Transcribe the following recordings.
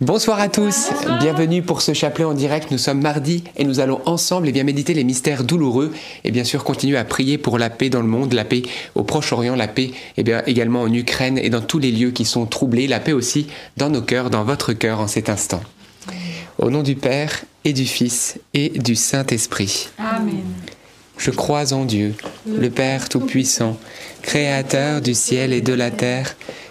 Bonsoir à tous, bienvenue pour ce chapelet en direct. Nous sommes mardi et nous allons ensemble et eh bien, méditer les mystères douloureux et bien sûr continuer à prier pour la paix dans le monde, la paix au Proche-Orient, la paix et eh bien, également en Ukraine et dans tous les lieux qui sont troublés, la paix aussi dans nos cœurs, dans votre cœur en cet instant. Au nom du Père et du Fils et du Saint-Esprit. Amen. Je crois en Dieu, le Père Tout-Puissant, Créateur du ciel et de la terre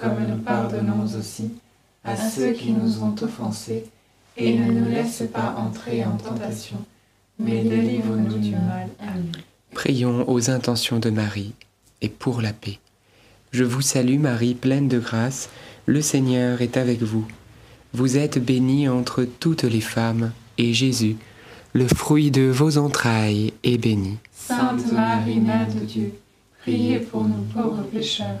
comme nous pardonnons aussi à ceux qui nous ont offensés, et ne nous laisse pas entrer en tentation, mais délivre-nous du mal. Amen. Prions aux intentions de Marie et pour la paix. Je vous salue Marie, pleine de grâce, le Seigneur est avec vous. Vous êtes bénie entre toutes les femmes, et Jésus, le fruit de vos entrailles, est béni. Sainte Marie, Mère de Dieu, priez pour nous pauvres pécheurs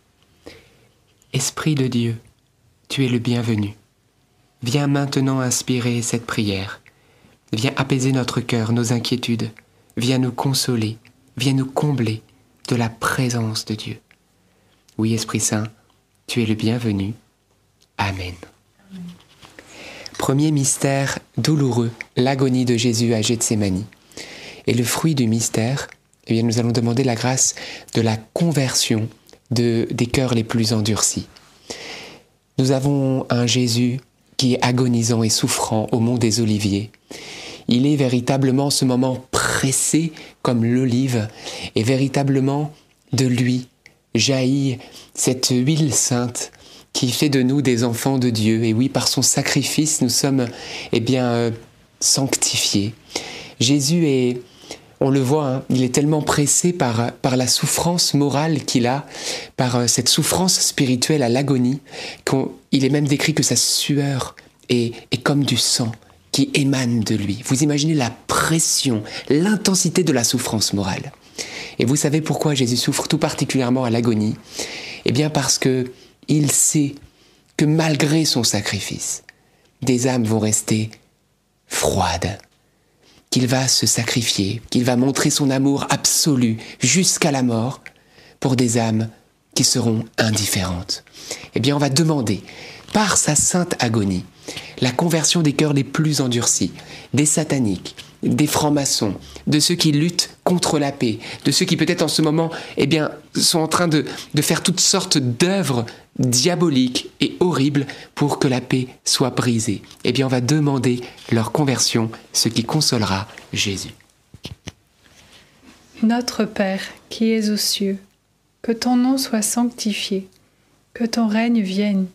Esprit de Dieu, tu es le bienvenu. Viens maintenant inspirer cette prière. Viens apaiser notre cœur, nos inquiétudes. Viens nous consoler. Viens nous combler de la présence de Dieu. Oui, Esprit Saint, tu es le bienvenu. Amen. Premier mystère douloureux, l'agonie de Jésus à Gethsemane. Et le fruit du mystère, eh bien, nous allons demander la grâce de la conversion de, des cœurs les plus endurcis. Nous avons un Jésus qui est agonisant et souffrant au mont des Oliviers. Il est véritablement ce moment pressé comme l'olive, et véritablement de lui jaillit cette huile sainte qui fait de nous des enfants de Dieu. Et oui, par son sacrifice, nous sommes eh bien euh, sanctifiés. Jésus est on le voit, hein, il est tellement pressé par, la souffrance morale qu'il a, par euh, cette souffrance spirituelle à l'agonie, qu'il est même décrit que sa sueur est, est comme du sang qui émane de lui. Vous imaginez la pression, l'intensité de la souffrance morale. Et vous savez pourquoi Jésus souffre tout particulièrement à l'agonie? Eh bien parce que il sait que malgré son sacrifice, des âmes vont rester froides, qu'il va se sacrifier, qu'il va montrer son amour absolu jusqu'à la mort pour des âmes qui seront indifférentes. Eh bien, on va demander, par sa sainte agonie, la conversion des cœurs les plus endurcis, des sataniques, des francs-maçons, de ceux qui luttent contre la paix, de ceux qui peut-être en ce moment eh bien, sont en train de, de faire toutes sortes d'œuvres diaboliques et horribles pour que la paix soit brisée. Eh bien, on va demander leur conversion, ce qui consolera Jésus. Notre Père qui es aux cieux, que ton nom soit sanctifié, que ton règne vienne,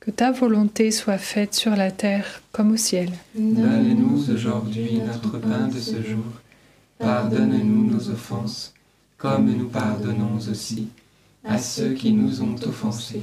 Que ta volonté soit faite sur la terre comme au ciel. Donne-nous aujourd'hui notre pain de ce jour. Pardonne-nous nos offenses, comme nous pardonnons aussi à ceux qui nous ont offensés.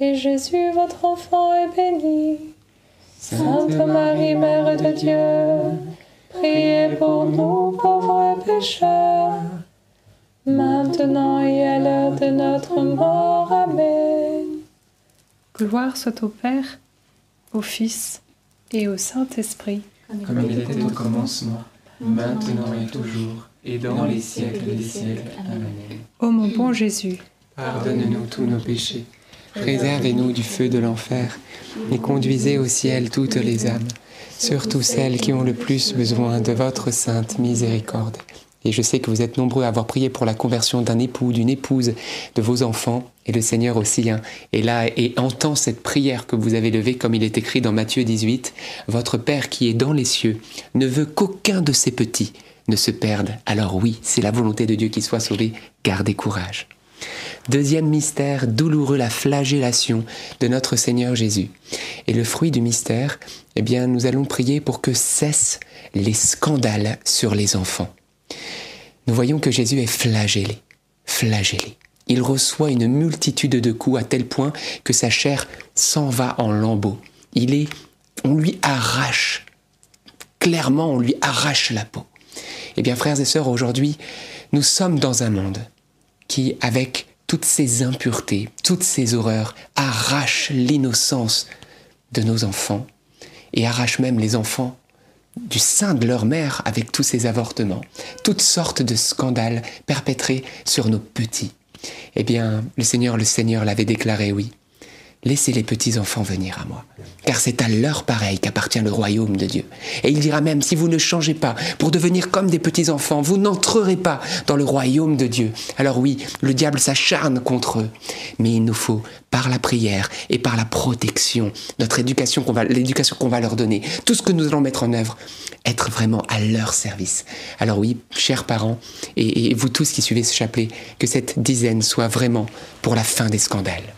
et Jésus, votre enfant, est béni. Sainte Marie, Mère de Dieu, priez pour nous pauvres pécheurs, maintenant et à l'heure de notre mort. Amen. Gloire soit au Père, au Fils et au Saint-Esprit. Comme il était au commencement, maintenant et toujours, et dans les siècles des siècles. Amen. Ô mon bon Jésus, Pardonne-nous tous nos péchés, Préservez-nous du feu de l'enfer et conduisez au ciel toutes les âmes, surtout celles qui ont le plus besoin de votre sainte miséricorde. Et je sais que vous êtes nombreux à avoir prié pour la conversion d'un époux, d'une épouse, de vos enfants, et le Seigneur aussi hein, est là et entend cette prière que vous avez levée, comme il est écrit dans Matthieu 18. Votre Père qui est dans les cieux ne veut qu'aucun de ses petits ne se perde. Alors oui, c'est la volonté de Dieu qu'il soit sauvé. Gardez courage. Deuxième mystère douloureux, la flagellation de notre Seigneur Jésus. Et le fruit du mystère, eh bien, nous allons prier pour que cessent les scandales sur les enfants. Nous voyons que Jésus est flagellé, flagellé. Il reçoit une multitude de coups à tel point que sa chair s'en va en lambeaux. Il est, on lui arrache, clairement, on lui arrache la peau. Eh bien, frères et sœurs, aujourd'hui, nous sommes dans un monde qui, avec toutes ces impuretés, toutes ces horreurs, arrache l'innocence de nos enfants et arrache même les enfants du sein de leur mère avec tous ces avortements, toutes sortes de scandales perpétrés sur nos petits. Eh bien, le Seigneur, le Seigneur l'avait déclaré, oui. Laissez les petits-enfants venir à moi, car c'est à leur pareil qu'appartient le royaume de Dieu. Et il dira même, si vous ne changez pas pour devenir comme des petits-enfants, vous n'entrerez pas dans le royaume de Dieu. Alors oui, le diable s'acharne contre eux, mais il nous faut, par la prière et par la protection, notre éducation qu'on va, l'éducation qu'on va leur donner, tout ce que nous allons mettre en œuvre, être vraiment à leur service. Alors oui, chers parents, et, et vous tous qui suivez ce chapelet, que cette dizaine soit vraiment pour la fin des scandales.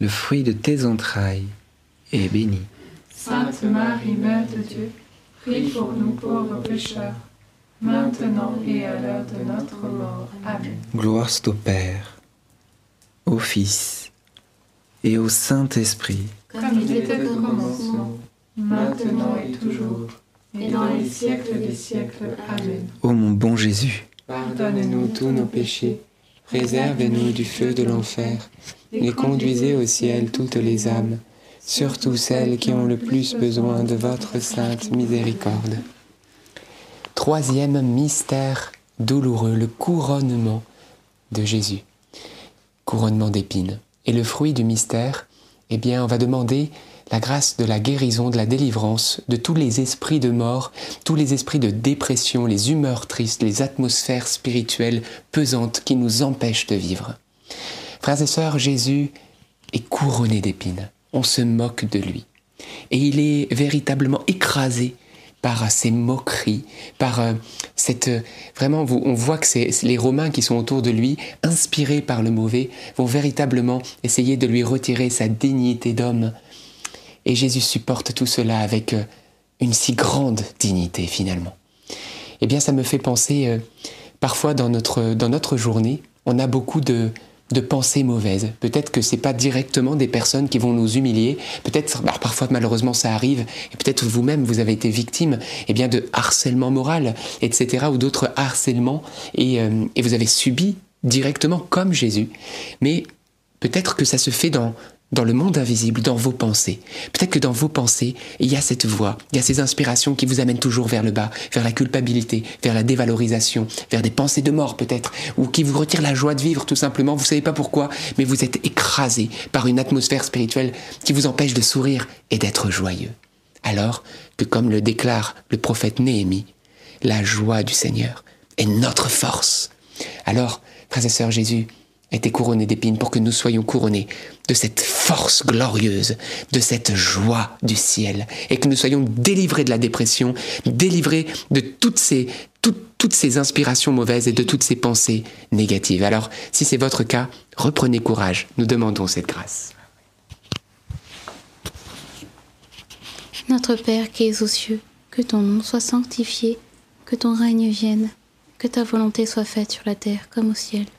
le fruit de tes entrailles, est béni. Sainte Marie, Mère de Dieu, priez pour nous pauvres pécheurs, maintenant et à l'heure de notre mort. Amen. Gloire soit au Père, au Fils et au Saint-Esprit, Comme il était au commencement, maintenant et toujours, et dans les siècles des siècles. Amen. ô mon bon Jésus. Pardonne-nous tous nos péchés, préservez-nous du feu de l'enfer, et conduisez au ciel toutes les âmes, surtout celles qui ont le plus besoin de votre sainte miséricorde. Troisième mystère douloureux, le couronnement de Jésus. Couronnement d'épines. Et le fruit du mystère, eh bien, on va demander la grâce de la guérison, de la délivrance de tous les esprits de mort, tous les esprits de dépression, les humeurs tristes, les atmosphères spirituelles pesantes qui nous empêchent de vivre. Frères et sœurs, Jésus est couronné d'épines. On se moque de lui. Et il est véritablement écrasé par ces moqueries, par euh, cette... Vraiment, on voit que c'est les Romains qui sont autour de lui, inspirés par le mauvais, vont véritablement essayer de lui retirer sa dignité d'homme. Et Jésus supporte tout cela avec euh, une si grande dignité finalement. Eh bien, ça me fait penser, euh, parfois dans notre, dans notre journée, on a beaucoup de, de pensées mauvaises. Peut-être que c'est pas directement des personnes qui vont nous humilier. Peut-être, parfois malheureusement ça arrive, et peut-être vous-même vous avez été victime, eh bien de harcèlement moral, etc. ou d'autres harcèlements, et, euh, et vous avez subi directement comme Jésus. Mais peut-être que ça se fait dans dans le monde invisible, dans vos pensées. Peut-être que dans vos pensées, il y a cette voix, il y a ces inspirations qui vous amènent toujours vers le bas, vers la culpabilité, vers la dévalorisation, vers des pensées de mort peut-être, ou qui vous retirent la joie de vivre tout simplement. Vous ne savez pas pourquoi, mais vous êtes écrasé par une atmosphère spirituelle qui vous empêche de sourire et d'être joyeux. Alors que comme le déclare le prophète Néhémie, la joie du Seigneur est notre force. Alors, frères et sœurs, Jésus été couronné d'épines pour que nous soyons couronnés de cette force glorieuse, de cette joie du ciel, et que nous soyons délivrés de la dépression, délivrés de toutes ces, toutes ces inspirations mauvaises et de toutes ces pensées négatives. Alors, si c'est votre cas, reprenez courage, nous demandons cette grâce. Notre Père qui es aux cieux, que ton nom soit sanctifié, que ton règne vienne, que ta volonté soit faite sur la terre comme au ciel.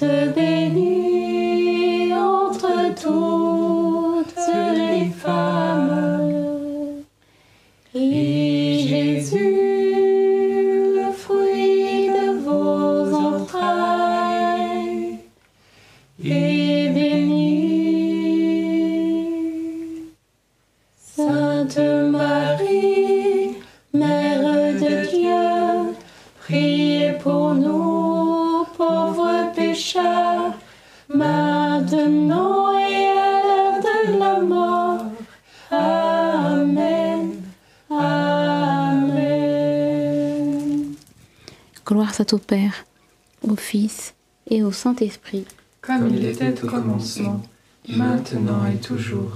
Vous êtes Gloire soit au Père, au Fils et au Saint-Esprit. Comme il était au commencement, maintenant et toujours,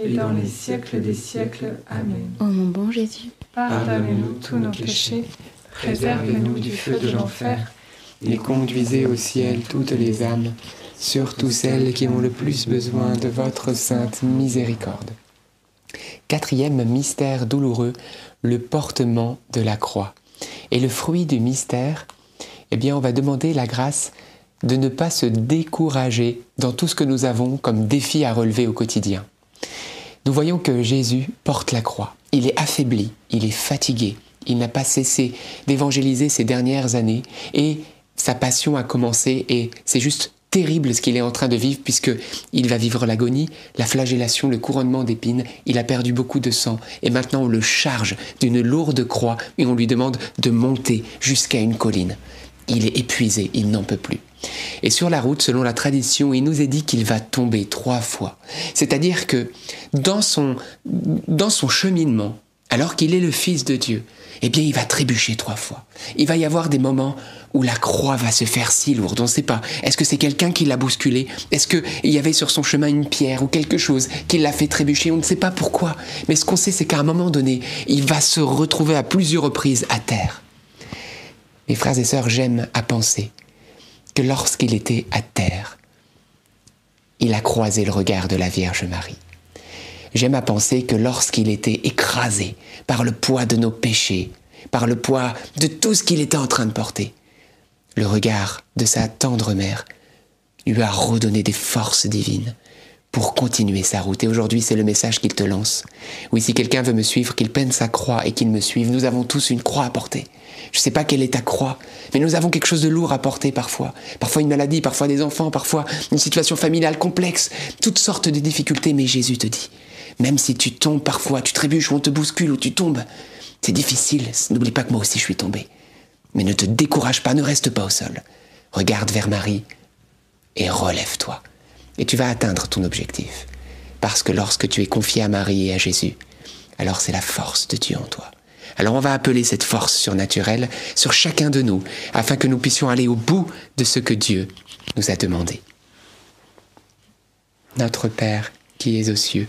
et dans les siècles des siècles. Amen. Ô mon bon Jésus, Pardonnez-nous tous nos péchés, préservez-nous du feu de l'enfer, et conduisez au ciel toutes les âmes, surtout celles qui ont le plus besoin de votre sainte miséricorde. Quatrième mystère douloureux, le portement de la croix. Et le fruit du mystère, eh bien, on va demander la grâce de ne pas se décourager dans tout ce que nous avons comme défi à relever au quotidien. Nous voyons que Jésus porte la croix. Il est affaibli, il est fatigué, il n'a pas cessé d'évangéliser ces dernières années et sa passion a commencé et c'est juste terrible ce qu'il est en train de vivre puisque il va vivre l'agonie, la flagellation, le couronnement d'épines, il a perdu beaucoup de sang et maintenant on le charge d'une lourde croix et on lui demande de monter jusqu'à une colline. Il est épuisé, il n'en peut plus. Et sur la route, selon la tradition, il nous est dit qu'il va tomber trois fois. C'est-à-dire que dans son, dans son cheminement, alors qu'il est le Fils de Dieu, eh bien, il va trébucher trois fois. Il va y avoir des moments où la croix va se faire si lourde. On ne sait pas. Est-ce que c'est quelqu'un qui l'a bousculé? Est-ce qu'il y avait sur son chemin une pierre ou quelque chose qui l'a fait trébucher? On ne sait pas pourquoi. Mais ce qu'on sait, c'est qu'à un moment donné, il va se retrouver à plusieurs reprises à terre. Mes frères et sœurs, j'aime à penser que lorsqu'il était à terre, il a croisé le regard de la Vierge Marie. J'aime à penser que lorsqu'il était écrasé par le poids de nos péchés, par le poids de tout ce qu'il était en train de porter, le regard de sa tendre mère lui a redonné des forces divines pour continuer sa route. Et aujourd'hui, c'est le message qu'il te lance. Oui, si quelqu'un veut me suivre, qu'il peine sa croix et qu'il me suive. Nous avons tous une croix à porter. Je ne sais pas quelle est ta croix, mais nous avons quelque chose de lourd à porter parfois. Parfois une maladie, parfois des enfants, parfois une situation familiale complexe, toutes sortes de difficultés. Mais Jésus te dit, même si tu tombes parfois, tu trébuches ou on te bouscule ou tu tombes, c'est difficile. N'oublie pas que moi aussi je suis tombé. Mais ne te décourage pas, ne reste pas au sol. Regarde vers Marie et relève-toi. Et tu vas atteindre ton objectif. Parce que lorsque tu es confié à Marie et à Jésus, alors c'est la force de Dieu en toi. Alors on va appeler cette force surnaturelle sur chacun de nous, afin que nous puissions aller au bout de ce que Dieu nous a demandé. Notre Père qui es aux cieux,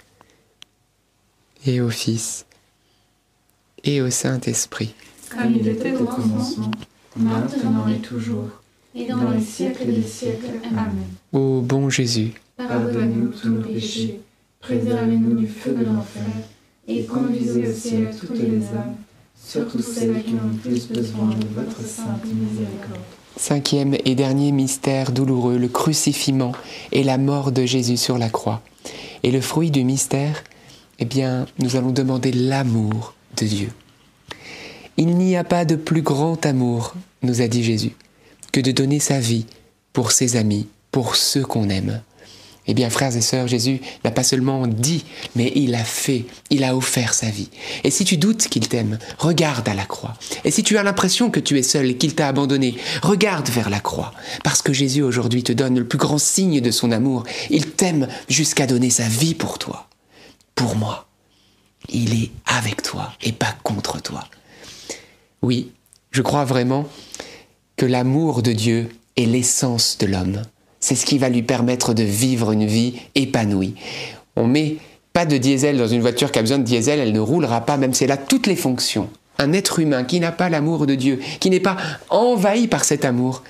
et au Fils, et au Saint-Esprit. Comme il était au commencement, maintenant et toujours, Et dans les siècles des siècles. Amen. Ô bon Jésus, Pardonnez-nous tous nos péchés, préservez-nous du feu de l'enfer, et conduisez au ciel toutes les âmes, surtout celles qui ont le plus besoin de votre sainte miséricorde. cinquième et dernier mystère douloureux, le crucifiement et la mort de Jésus sur la croix. Et le fruit du mystère, eh bien, nous allons demander l'amour de Dieu. Il n'y a pas de plus grand amour, nous a dit Jésus, que de donner sa vie pour ses amis, pour ceux qu'on aime. Eh bien, frères et sœurs, Jésus n'a pas seulement dit, mais il a fait, il a offert sa vie. Et si tu doutes qu'il t'aime, regarde à la croix. Et si tu as l'impression que tu es seul et qu'il t'a abandonné, regarde vers la croix. Parce que Jésus aujourd'hui te donne le plus grand signe de son amour. Il t'aime jusqu'à donner sa vie pour toi, pour moi. Il est avec toi et pas contre toi. Oui, je crois vraiment que l'amour de Dieu est l'essence de l'homme. C'est ce qui va lui permettre de vivre une vie épanouie. On met pas de diesel dans une voiture qui a besoin de diesel, elle ne roulera pas, même si elle a toutes les fonctions. Un être humain qui n'a pas l'amour de Dieu, qui n'est pas envahi par cet amour,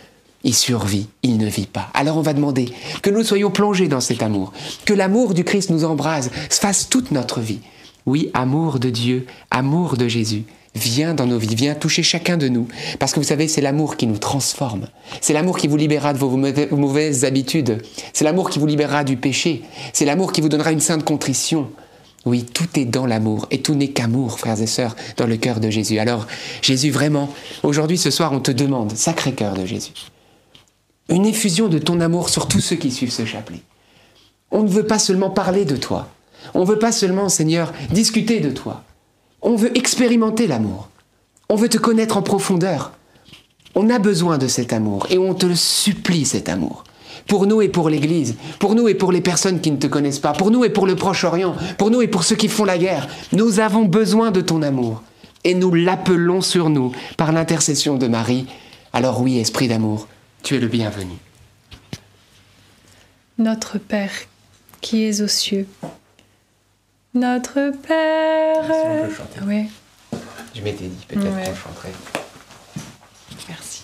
il survit, il ne vit pas. Alors on va demander que nous soyons plongés dans cet amour, que l'amour du Christ nous embrase, fasse toute notre vie. Oui, amour de Dieu, amour de Jésus. Viens dans nos vies, viens toucher chacun de nous. Parce que vous savez, c'est l'amour qui nous transforme. C'est l'amour qui vous libérera de vos mauvais- vos mauvaises habitudes. C'est l'amour qui vous libérera du péché. C'est l'amour qui vous donnera une sainte contrition. Oui, tout est dans l'amour. Et tout n'est qu'amour, frères et sœurs, dans le cœur de Jésus. Alors, Jésus, vraiment, aujourd'hui, ce soir, on te demande, sacré cœur de Jésus, une effusion de ton amour sur tous ceux qui suivent ce chapelet. On ne veut pas seulement parler de toi. On ne veut pas seulement, Seigneur, discuter de toi. On veut expérimenter l'amour. On veut te connaître en profondeur. On a besoin de cet amour et on te le supplie cet amour. Pour nous et pour l'Église, pour nous et pour les personnes qui ne te connaissent pas, pour nous et pour le Proche-Orient, pour nous et pour ceux qui font la guerre, nous avons besoin de ton amour. Et nous l'appelons sur nous par l'intercession de Marie. Alors oui, Esprit d'amour, tu es le bienvenu. Notre Père qui es aux cieux. Notre Père. Si on peut chanter. Oui, Je m'étais dit, peut-être Ouais. qu'on chanterait. merci.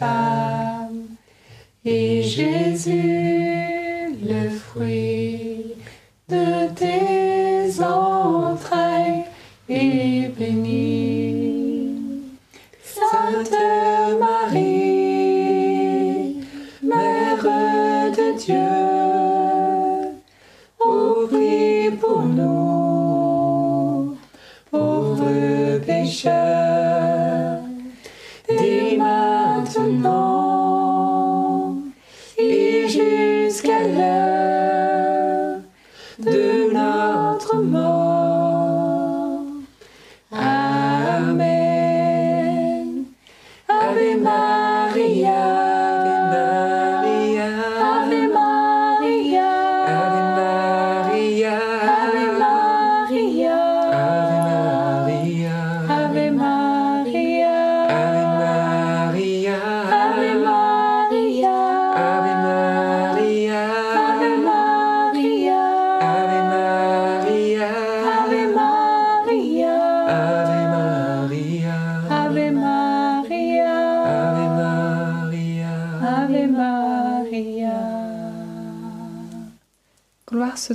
Bye.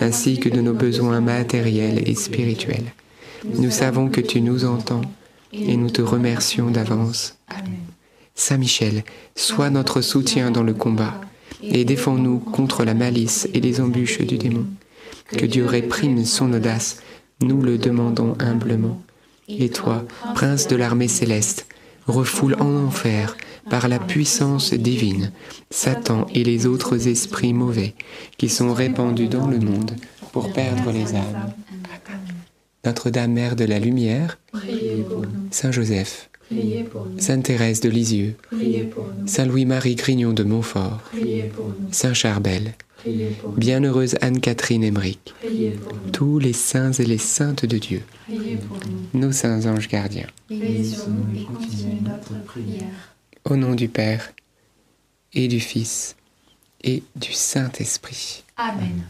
ainsi que de nos besoins matériels et spirituels. Nous savons que tu nous entends et nous te remercions d'avance. Saint Michel, sois notre soutien dans le combat et défends-nous contre la malice et les embûches du démon. Que Dieu réprime son audace, nous le demandons humblement. Et toi, prince de l'armée céleste, refoule en enfer, par la puissance divine, Satan et les autres esprits mauvais qui sont répandus dans le monde pour perdre les âmes. Notre-Dame, Mère de la Lumière, Saint Joseph, Sainte Thérèse de Lisieux, Saint Louis-Marie Grignon de Montfort, Saint Charbel, Bienheureuse Anne-Catherine Emmerich, tous les saints et les saintes de Dieu, nos saints anges gardiens. Au nom du Père et du Fils et du Saint-Esprit. Amen.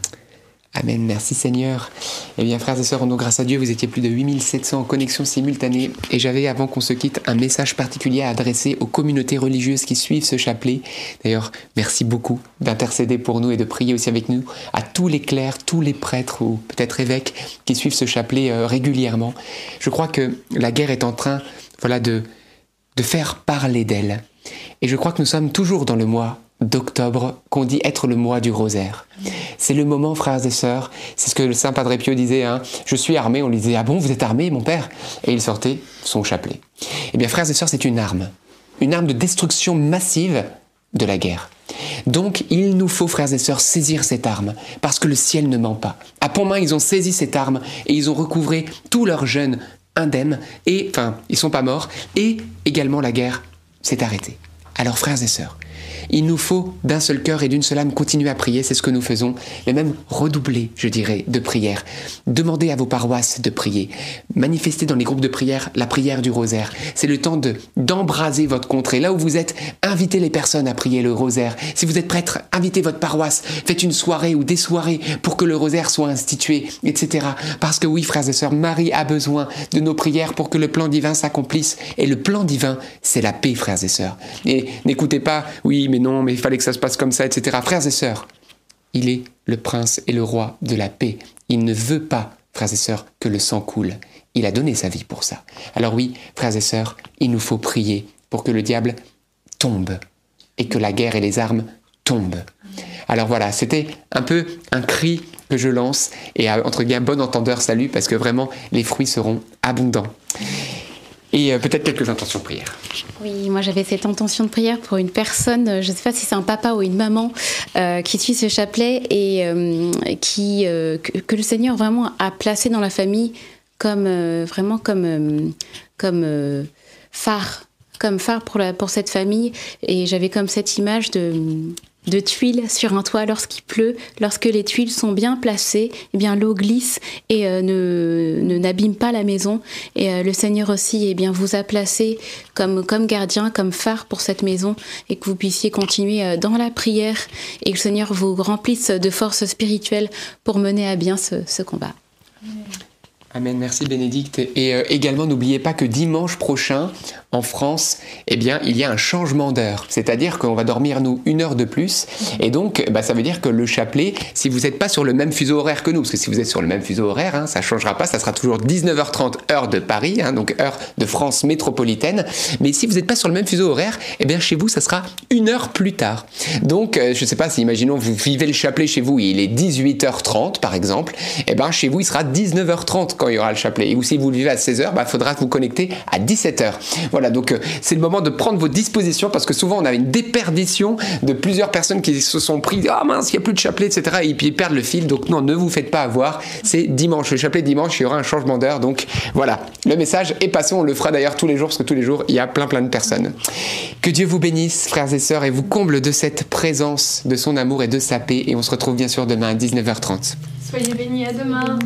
Amen. Merci Seigneur. Eh bien, frères et sœurs, nous grâce à Dieu, vous étiez plus de 8700 en connexion simultanée. Et j'avais, avant qu'on se quitte, un message particulier à adresser aux communautés religieuses qui suivent ce chapelet. D'ailleurs, merci beaucoup d'intercéder pour nous et de prier aussi avec nous. À tous les clercs, tous les prêtres ou peut-être évêques qui suivent ce chapelet euh, régulièrement. Je crois que la guerre est en train, voilà, de, de faire parler d'elle. Et je crois que nous sommes toujours dans le mois d'octobre qu'on dit être le mois du rosaire. C'est le moment, frères et sœurs, c'est ce que le Saint Padre Pio disait, hein, je suis armé, on lui disait, ah bon, vous êtes armé, mon père? Et il sortait son chapelet. Eh bien, frères et sœurs, c'est une arme, une arme de destruction massive de la guerre. Donc, il nous faut, frères et sœurs, saisir cette arme, parce que le ciel ne ment pas. À Pontmain, ils ont saisi cette arme et ils ont recouvré tous leurs jeunes indemnes, et, enfin, ils sont pas morts, et également la guerre s'est arrêtée. Alors, frères et sœurs, il nous faut d'un seul cœur et d'une seule âme continuer à prier, c'est ce que nous faisons, mais même redoubler, je dirais, de prière. Demandez à vos paroisses de prier. Manifestez dans les groupes de prière la prière du rosaire. C'est le temps de d'embraser votre contrée. Là où vous êtes, invitez les personnes à prier le rosaire. Si vous êtes prêtre, invitez votre paroisse. Faites une soirée ou des soirées pour que le rosaire soit institué, etc. Parce que oui, frères et sœurs, Marie a besoin de nos prières pour que le plan divin s'accomplisse. Et le plan divin, c'est la paix, frères et sœurs. Et n'écoutez pas, oui, mais non, mais il fallait que ça se passe comme ça, etc. Frères et sœurs, il est le prince et le roi de la paix. Il ne veut pas, frères et sœurs, que le sang coule. Il a donné sa vie pour ça. Alors oui, frères et sœurs, il nous faut prier pour que le diable tombe et que la guerre et les armes tombent. Alors voilà, c'était un peu un cri que je lance et entre guillemets bon entendeur salut parce que vraiment les fruits seront abondants et euh, peut-être quelques intentions de prière. Oui, moi j'avais cette intention de prière pour une personne, euh, je ne sais pas si c'est un papa ou une maman euh, qui suit ce chapelet et qui, que, le Seigneur vraiment a placé dans la famille comme vraiment comme, comme phare comme phare pour, la, pour cette famille et j'avais comme cette image de de tuiles sur un toit lorsqu'il pleut, lorsque les tuiles sont bien placées, eh bien l'eau glisse et euh, ne n'abîme pas la maison. Et euh, le Seigneur aussi eh bien vous a placé comme comme gardien, comme phare pour cette maison et que vous puissiez continuer euh, dans la prière et que le Seigneur vous remplisse de force spirituelle pour mener à bien ce, ce combat. Amen, merci Bénédicte. Et également, n'oubliez pas que dimanche prochain, en France, eh bien, il y a un changement d'heure. C'est-à-dire qu'on va dormir, nous, une heure de plus. Et donc, bah, ça veut dire que le chapelet, si vous n'êtes pas sur le même fuseau horaire que nous, parce que si vous êtes sur le même fuseau horaire, hein, ça ne changera pas, ça sera toujours 19h30 heure de Paris, hein, donc heure de France métropolitaine. Mais si vous n'êtes pas sur le même fuseau horaire, eh bien, chez vous, ça sera une heure plus tard. Donc, euh, je ne sais pas si, imaginons, vous vivez le chapelet chez vous, il est 18h30, par exemple, eh bien, chez vous, il sera 19h30 quand il y aura le chapelet. Ou si vous le vivez à 16h, il bah, faudra vous connecter à 17h. Voilà donc euh, c'est le moment de prendre vos dispositions parce que souvent on a une déperdition de plusieurs personnes qui se sont pris ah mince il n'y a plus de chapelet etc et puis ils perdent le fil. Donc non ne vous faites pas avoir. C'est dimanche. Le chapelet dimanche il y aura un changement d'heure. Donc voilà. Le message est passé. On le fera d'ailleurs tous les jours parce que tous les jours il y a plein plein de personnes. Que Dieu vous bénisse frères et sœurs et vous comble de cette présence de son amour et de sa paix. Et on se retrouve bien sûr demain à 19h30 soyez bénis à demain.